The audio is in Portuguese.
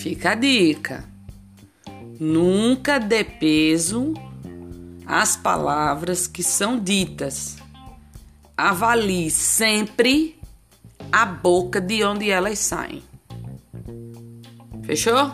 Fica a dica. Nunca dê peso às palavras que são ditas. Avalie sempre a boca de onde elas saem. Fechou?